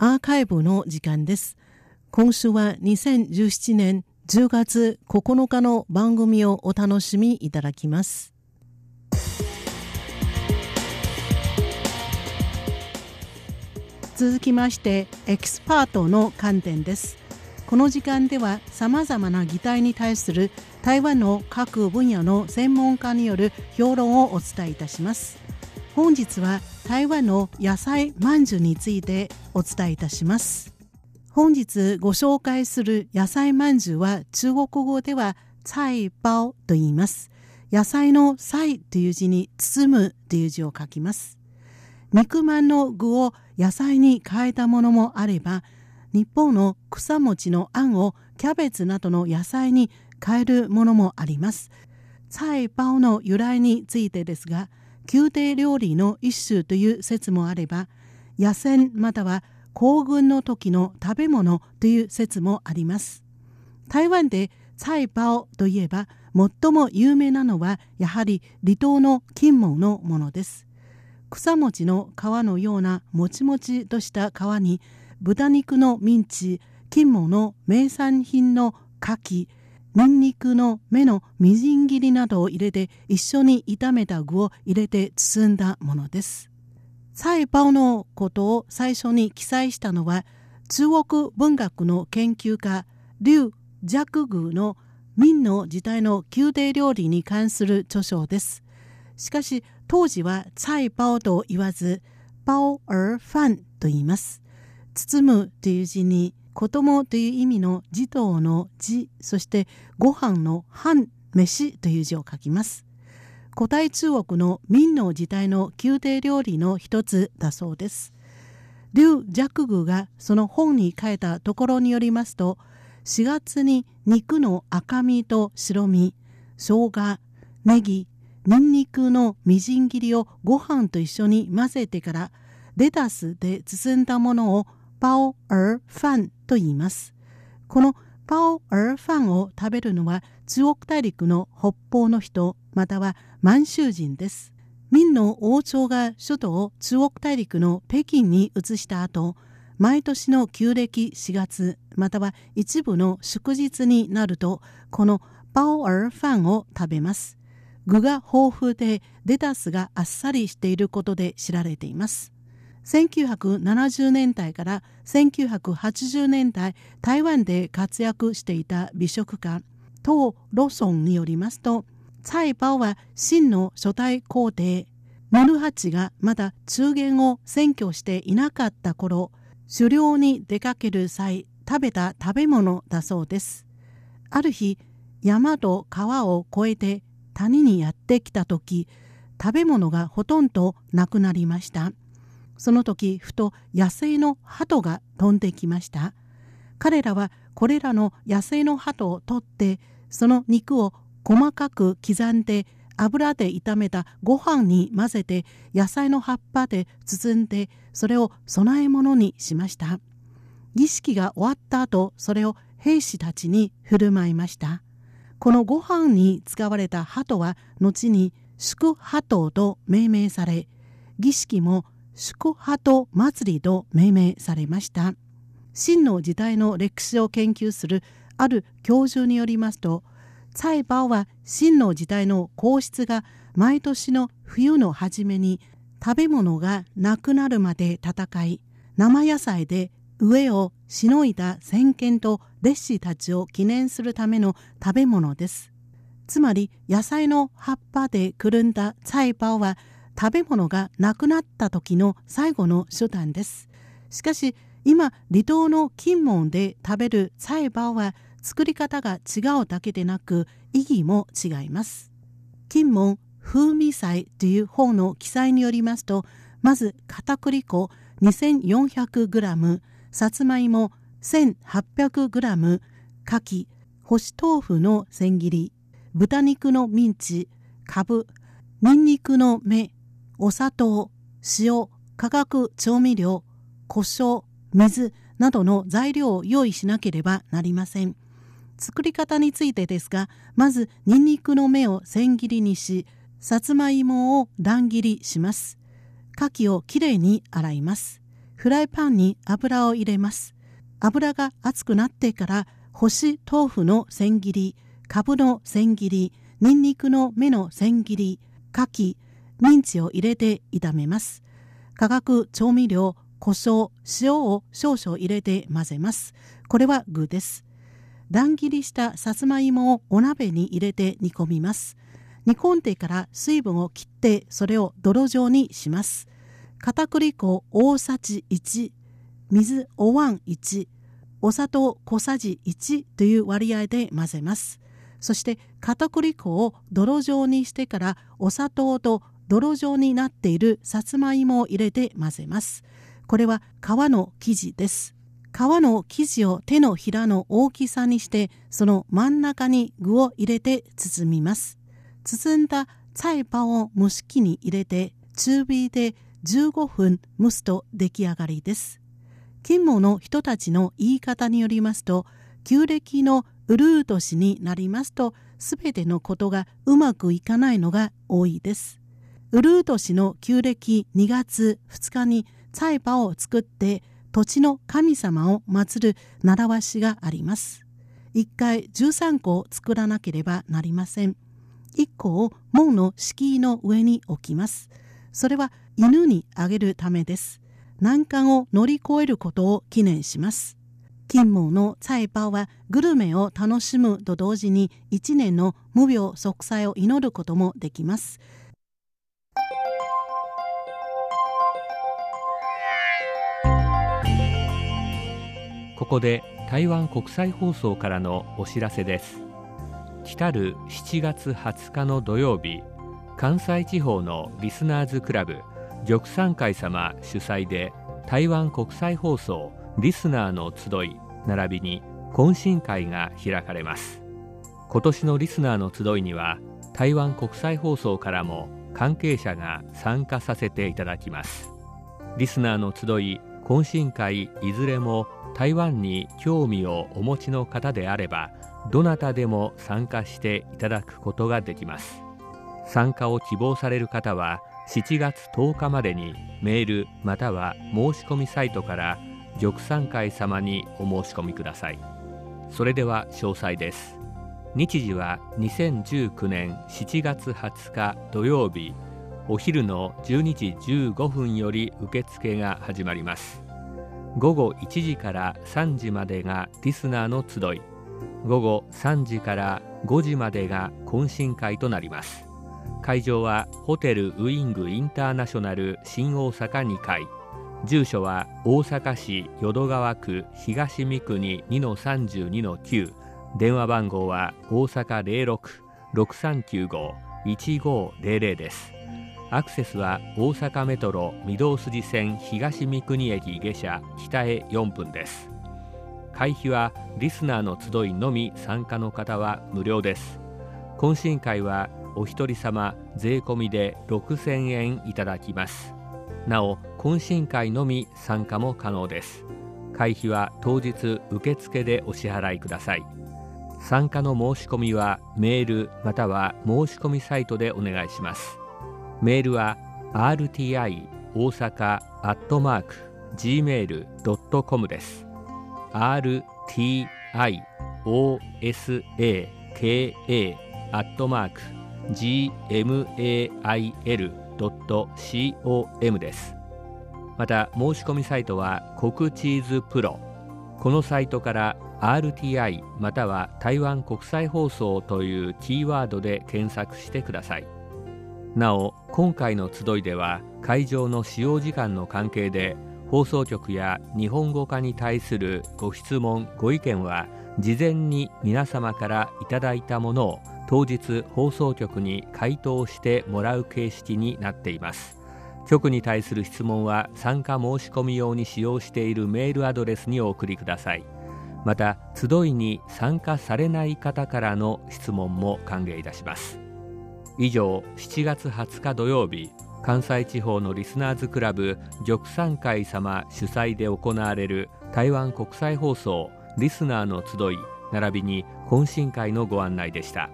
アーカイブの時間です。今週は2017年10月9日の番組をお楽しみいただきます。続きましてエキスパートの観点ですこの時間ではさまざまな議題に対する台湾の各分野の専門家による評論をお伝えいたします本日は台湾の野菜まんじゅうについてお伝えいたします。本日ご紹介する野菜まんじゅうは中国語では菜包と言います。野菜の菜という字に包むという字を書きます。肉まんの具を野菜に変えたものもあれば日本の草餅のあんをキャベツなどの野菜に変えるものもあります。菜包の由来についてですが宮廷料理の一種という説もあれば野戦または行軍の時の食べ物という説もあります。台湾で菜包といえば最も有名なのはやはり離島の金門のものです。草餅の皮のようなもちもちとした皮に豚肉のミンチ金門の名産品の牡蠣ニンニクの芽のみじん切りなどを入れて一緒に炒めた具を入れて包んだものです。菜包のことを最初に記載したのは中国文学の研究家劉若宮の明の時代の宮廷料理に関する著書です。しかし当時は菜包と言わず包ーファンと言います。包むという字に子供という意味の児童の字そしてご飯の飯飯という字を書きます。古代中国の明の時代の宮廷料理の一つだそうです。劉若宮がその本に書いたところによりますと4月に肉の赤身と白身生姜ネギニンニクのみじん切りをご飯と一緒に混ぜてからレタスで包んだものをパオファンと言います。このパオーファンを食べるのは中国大陸の北方の人または満州人です。明の王朝が首都を中国大陸の北京に移した後毎年の旧暦4月または一部の祝日になるとこのパオーファンを食べます。具が豊富でレタスがあっさりしていることで知られています。1970年代から1980年代台湾で活躍していた美食家唐ロソンによりますと蔡包は秦の初代皇帝ヌルハチがまだ中原を占拠していなかった頃狩猟に出かける際食べた食べ物だそうです。ある日山と川を越えて谷にやってきた時食べ物がほとんどなくなりましたその時ふと野生の鳩が飛んできました彼らはこれらの野生の鳩を取ってその肉を細かく刻んで油で炒めたご飯に混ぜて野菜の葉っぱで包んでそれを供え物にしました。儀式が終わった後それを兵士たちに振る舞いました。このご飯に使われた鳩は後に宿鳩と命名され儀式も宿鳩祭りと命名されました。真の時代の歴史を研究するある教授によりますと蔡包は真の時代の皇室が毎年の冬の初めに食べ物がなくなるまで戦い生野菜で上をしのいだ先見と弟子たちを記念するための食べ物です。つまり野菜の葉っぱでくるんだ菜包は食べ物がなくなった時の最後の手段です。しかし今離島の金門で食べる菜包は作り方が違うだけでなく意義も違います。金門風味菜という本の記載によりますとまず片栗粉 2400g さつまいも 1800g かき干し豆腐の千切り豚肉のミンチかぶにんにくの芽お砂糖塩化学調味料胡椒水などの材料を用意しなければなりません作り方についてですがまずにんにくの芽を千切りにしさつまいもを乱切りします牡蠣をきれいに洗いますフライパンに油を入れます。油が熱くなってから干し豆腐の千切り、かぶの千切り、ニンニクの芽の千切り、牡蠣、ミンチを入れて炒めます。化学調味料、胡椒、塩を少々入れて混ぜます。これは具です。乱切りしたさつまいもをお鍋に入れて煮込みます。煮込んでから水分を切ってそれを泥状にします。片栗粉大さじ1、水お椀1、お砂糖小さじ1という割合で混ぜます。そして片栗粉を泥状にしてからお砂糖と泥状になっているさつまいもを入れて混ぜます。これは皮の生地です。皮の生地を手のひらの大きさにしてその真ん中に具を入れて包みます。包んだ菜葉を蒸し器に入れて中火で15分蒸すと出来上がりです。勤務の人たちの言い方によりますと、旧暦のウルー年になりますと、すべてのことがうまくいかないのが多いです。ウルー年の旧暦2月2日に菜葉を作って土地の神様を祀る習わしがあります。一回13個を作らなければなりません。1個を門の敷居の上に置きます。それは犬にあげるためです。難関を乗り越えることを記念します。金毛の菜パはグルメを楽しむと同時に一年の無病息災を祈ることもできます。ここで台湾国際放送からのお知らせです。来る7月20日の土曜日、関西地方のリスナーズクラブ玉山会様主催で台湾国際放送リスナーの集い並びに懇親会が開かれます今年のリスナーの集いには台湾国際放送からも関係者が参加させていただきますリスナーの集い懇親会いずれも台湾に興味をお持ちの方であればどなたでも参加していただくことができます。参加を希望される方は7月10日までにメールまたは申し込みサイトから玉山会様にお申し込みください。それでは詳細です。日時は2019年7月20日土曜日。お昼の12時15分より受付が始まります。午後1時から3時までがリスナーの集い。午後3時から5時までが懇親会となります。会場はホテルウイングインターナショナル新大阪2階。住所は大阪市淀川区東三国2-32-9電話番号は大阪06-6395-1500です。アクセスは大阪メトロ御堂筋線東三国駅下車北へ4分です。会費はリスナーの集いのみ参加の方は無料です。懇親会はお一人様税込みで6000円いただきます。なお懇親会のみ参加も可能です。会費は当日受付でお支払いください。参加の申し込みはメールまたは申し込みサイトでお願いします。メールは rti 大阪アットマーク gmail.com です。rti osaka アットマーク gmail.com です。また申し込みサイトは国チーズプロ。このサイトから RTI または台湾国際放送というキーワードで検索してください。なお今回の集いでは会場の使用時間の関係で放送局や日本語化に対するご質問ご意見は事前に皆様からいただいたものを当日放送局に回答してもらう形式になっています。局に対する質問は参加申し込み用に使用しているメールアドレスにお送りください。また集いに参加されない方からの質問も歓迎いたします。以上7月20日土曜日関西地方のリスナーズクラブ玉山会様主催で行われる台湾国際放送リスナーの集い並びに懇親会のご案内でした。